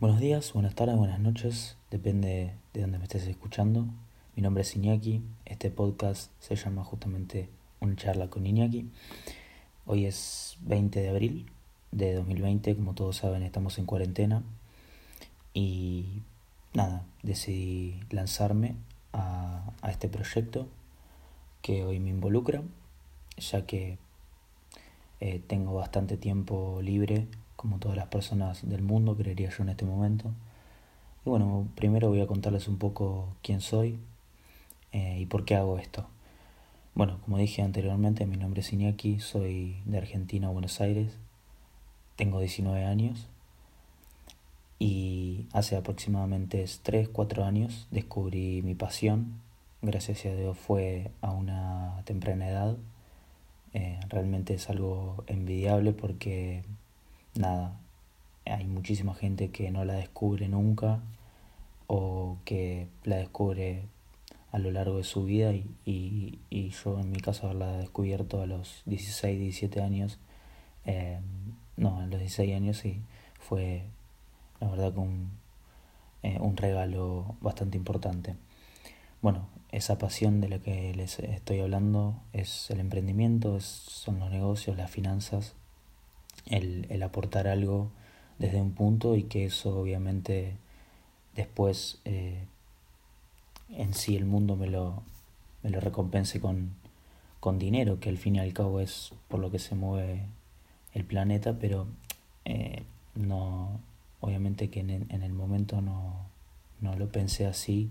Buenos días, buenas tardes, buenas noches, depende de dónde me estés escuchando. Mi nombre es Iñaki, este podcast se llama justamente Un charla con Iñaki. Hoy es 20 de abril de 2020, como todos saben estamos en cuarentena y nada, decidí lanzarme a, a este proyecto que hoy me involucra, ya que eh, tengo bastante tiempo libre como todas las personas del mundo, creería yo en este momento. Y bueno, primero voy a contarles un poco quién soy eh, y por qué hago esto. Bueno, como dije anteriormente, mi nombre es Iñaki, soy de Argentina, Buenos Aires, tengo 19 años y hace aproximadamente 3, 4 años descubrí mi pasión. Gracias a Dios fue a una temprana edad. Eh, realmente es algo envidiable porque nada, hay muchísima gente que no la descubre nunca o que la descubre a lo largo de su vida y, y, yo en mi caso haberla descubierto a los 16, 17 años, eh, no, a los 16 años sí, fue la verdad que un, eh, un regalo bastante importante. Bueno, esa pasión de la que les estoy hablando es el emprendimiento, son los negocios, las finanzas el, el aportar algo desde un punto y que eso obviamente después eh, en sí el mundo me lo, me lo recompense con, con dinero, que al fin y al cabo es por lo que se mueve el planeta, pero eh, no, obviamente que en, en el momento no, no, lo pensé así,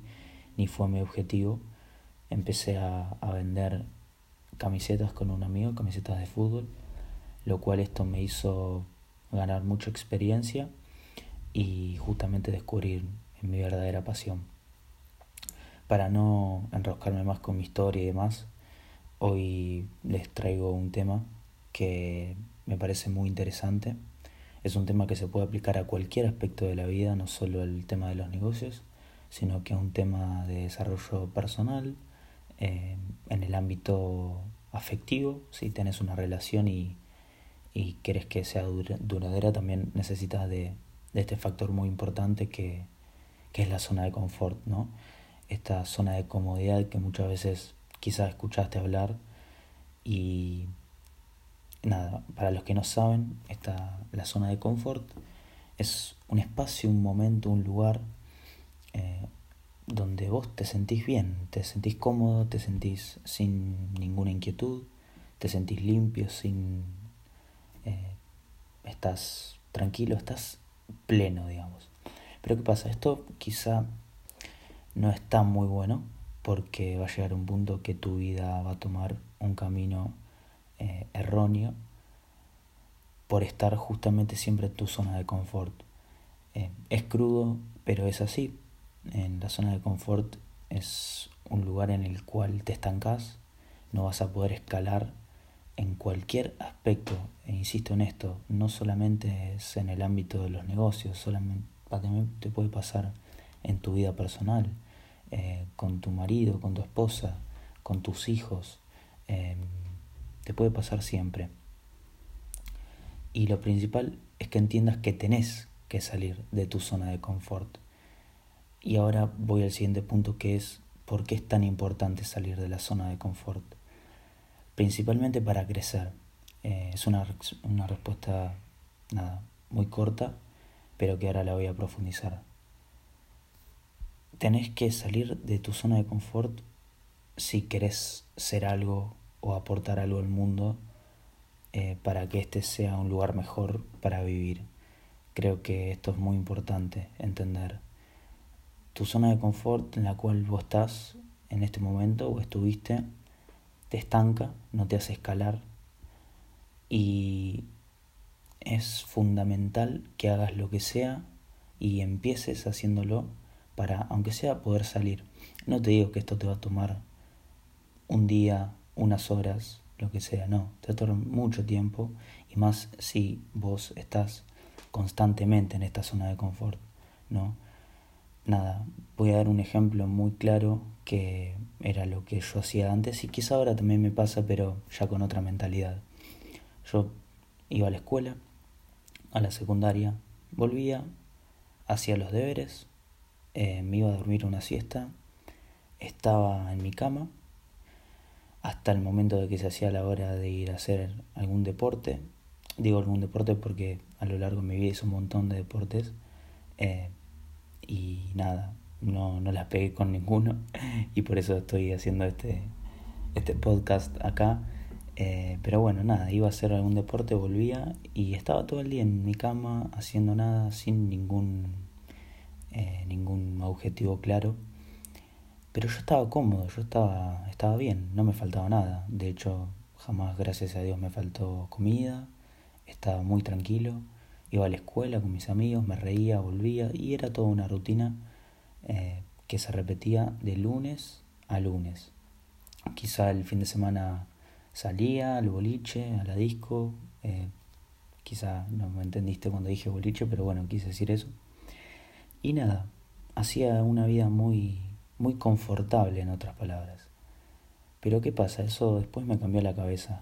ni fue mi objetivo. Empecé a, a vender camisetas con un amigo, camisetas de fútbol, lo cual esto me hizo ganar mucha experiencia y justamente descubrir mi verdadera pasión. Para no enroscarme más con mi historia y demás, hoy les traigo un tema que me parece muy interesante. Es un tema que se puede aplicar a cualquier aspecto de la vida, no solo el tema de los negocios, sino que es un tema de desarrollo personal, eh, en el ámbito afectivo, si tenés una relación y y quieres que sea duradera, también necesitas de, de este factor muy importante que, que, es la zona de confort, ¿no? Esta zona de comodidad que muchas veces quizás escuchaste hablar y nada, para los que no saben, esta, la zona de confort es un espacio, un momento, un lugar eh, donde vos te sentís bien, te sentís cómodo, te sentís sin ninguna inquietud, te sentís limpio, sin eh, estás tranquilo, estás pleno, digamos. Pero ¿qué pasa? Esto quizá no está muy bueno porque va a llegar un punto que tu vida va a tomar un camino eh, erróneo por estar justamente siempre en tu zona de confort. Eh, es crudo, pero es así. En la zona de confort es un lugar en el cual te estancas, no vas a poder escalar en cualquier aspecto, e insisto en esto, no solamente es en el ámbito de los negocios, solamente también te puede pasar en tu vida personal, eh, con tu marido, con tu esposa, con tus hijos, em, te puede pasar siempre. Y lo principal es que entiendas que tenés que salir de tu zona de confort. Y ahora voy al siguiente punto que es por qué es tan importante salir de la zona de confort principalmente para crecer. Eh, es una, una respuesta nada, muy corta, pero que ahora la voy a profundizar. Tenés que salir de tu zona de confort si querés ser algo o aportar algo al mundo eh, para que este sea un lugar mejor para vivir. Creo que esto es muy importante entender. Tu zona de confort en la cual vos estás en este momento o estuviste te estanca, no te hace escalar y es fundamental que hagas lo que sea y empieces haciéndolo para, aunque sea, poder salir. No te digo que esto te va a tomar un día, unas horas, lo que sea, no, te va a tomar mucho tiempo y más si vos estás constantemente en esta zona de confort, ¿no? Nada, voy a dar un ejemplo muy claro que era lo que yo hacía antes y quizá ahora también me pasa, pero ya con otra mentalidad. Yo iba a la escuela, a la secundaria, volvía, hacía los deberes, eh, me iba a dormir una siesta, estaba en mi cama hasta el momento de que se hacía la hora de ir a hacer algún deporte. Digo algún deporte porque a lo largo de mi vida hice un montón de deportes eh, y nada, no, no las pegué con ninguno y por eso estoy haciendo este, este podcast acá. Eh, pero bueno, nada, iba a hacer algún deporte, volvía y estaba todo el día en mi cama haciendo nada sin ningún, eh, ningún objetivo claro. Pero yo estaba cómodo, yo estaba, estaba bien, no me faltaba nada. De hecho, jamás, gracias a Dios, me faltó comida, estaba muy tranquilo, iba a la escuela con mis amigos, me reía, volvía y era toda una rutina eh, que se repetía de lunes a lunes. Quizá el fin de semana salía al boliche, a la disco, eh, quizá no me entendiste cuando dije boliche, pero bueno, quise decir eso. Y nada, hacía una vida muy, muy confortable en otras palabras. Pero ¿qué pasa? Eso después me cambió la cabeza,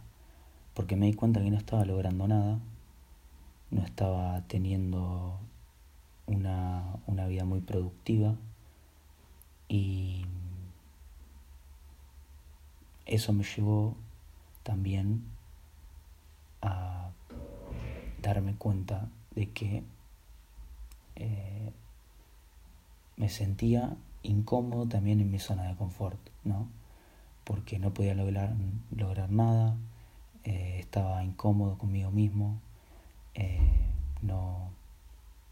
porque me di cuenta que no estaba logrando nada, no estaba teniendo una, una vida muy productiva y eso me llevó también a darme cuenta de que eh, me sentía incómodo también en mi zona de confort, ¿no? Porque no podía lograr, lograr nada, eh, estaba incómodo conmigo mismo, eh, no,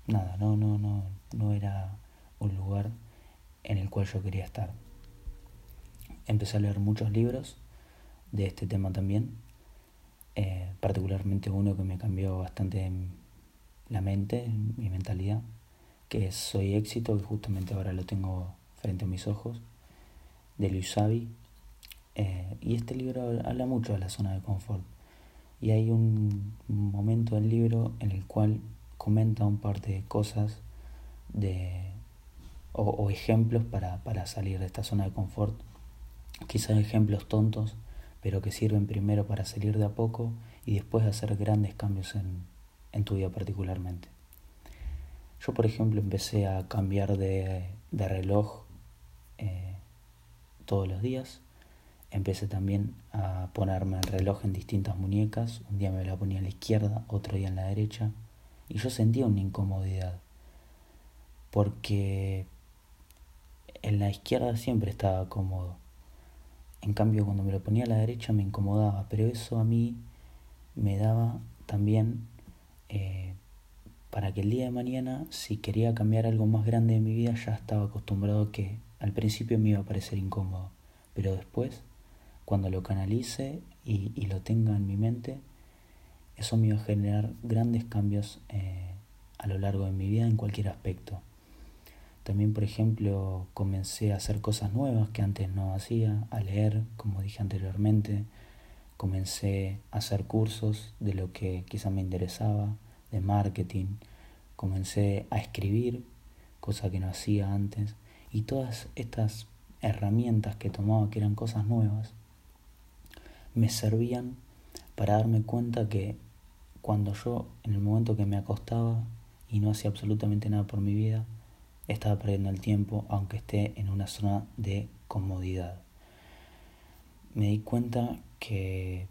nada, no, no, no, no era un lugar en el cual yo quería estar. Empecé a leer muchos libros, de este tema también, eh, particularmente uno que me cambió bastante la mente, mi mentalidad, que es Soy éxito, que justamente ahora lo tengo frente a mis ojos, de Luis Savi. Eh, y este libro habla mucho de la zona de confort. Y hay un momento del libro en el cual comenta un par de cosas de, o, ejemplos para, para salir de esta zona de confort. Quizás ejemplos tontos, pero que sirven primero para salir de a poco y después hacer grandes cambios en, en tu vida particularmente. Yo, por ejemplo, empecé a cambiar de, de reloj eh, todos los días. Empecé también a ponerme el reloj en distintas muñecas. Un día me la ponía a la izquierda, otro día en la derecha. Y yo sentía una incomodidad. Porque en la izquierda siempre estaba cómodo. En cambio, cuando me lo ponía a la derecha me incomodaba, pero eso a mí me daba también eh, para que el día de mañana, si quería cambiar algo más grande de mi vida, ya estaba acostumbrado que al principio me iba a parecer incómodo, pero después, cuando lo canalice y, lo tenga en mi mente, eso me iba a generar grandes cambios eh, a lo largo de mi vida en cualquier aspecto. También, por ejemplo, comencé a hacer cosas nuevas que antes no hacía, a leer, como dije anteriormente. Comencé a hacer cursos de lo que quizá me interesaba, de marketing. Comencé a escribir, cosa que no hacía antes. Y todas estas herramientas que tomaba, que eran cosas nuevas, me servían para darme cuenta que cuando yo, en el momento que me acostaba y no hacía absolutamente nada por mi vida, estaba perdiendo el tiempo aunque esté en una zona de comodidad. Me di cuenta que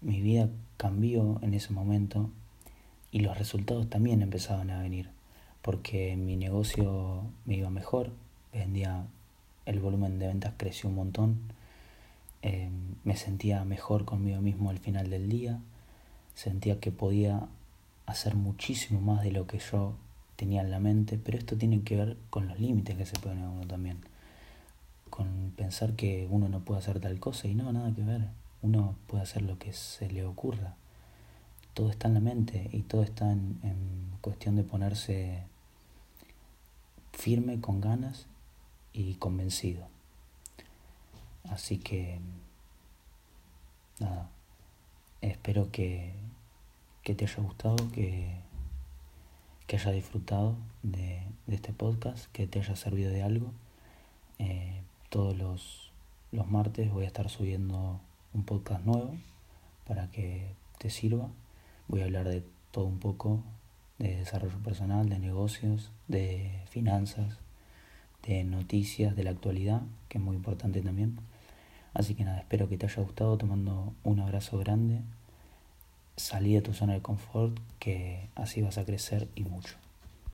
mi vida cambió en ese momento y los resultados también empezaban a venir porque mi negocio me iba mejor, vendía, el volumen de ventas creció un montón, eh, me sentía mejor conmigo mismo al final del día, sentía que podía hacer muchísimo más de lo que yo tenía en la mente, pero esto tiene que ver con los límites que se ponen a uno también, con pensar que uno no puede hacer tal cosa y no, nada que ver, uno puede hacer lo que se le ocurra, todo está en la mente y todo está en, en cuestión de ponerse firme, con ganas y convencido. Así que, nada, espero que, que te haya gustado, que que haya disfrutado de, este podcast, que te haya servido de algo. Eh, todos los, los martes voy a estar subiendo un podcast nuevo para que te sirva. Voy a hablar de todo un poco, de desarrollo personal, de negocios, de finanzas, de noticias, de la actualidad, que es muy importante también. Así que nada, espero que te haya gustado, te mando un abrazo grande salí de tu zona de confort, que así vas a crecer y mucho.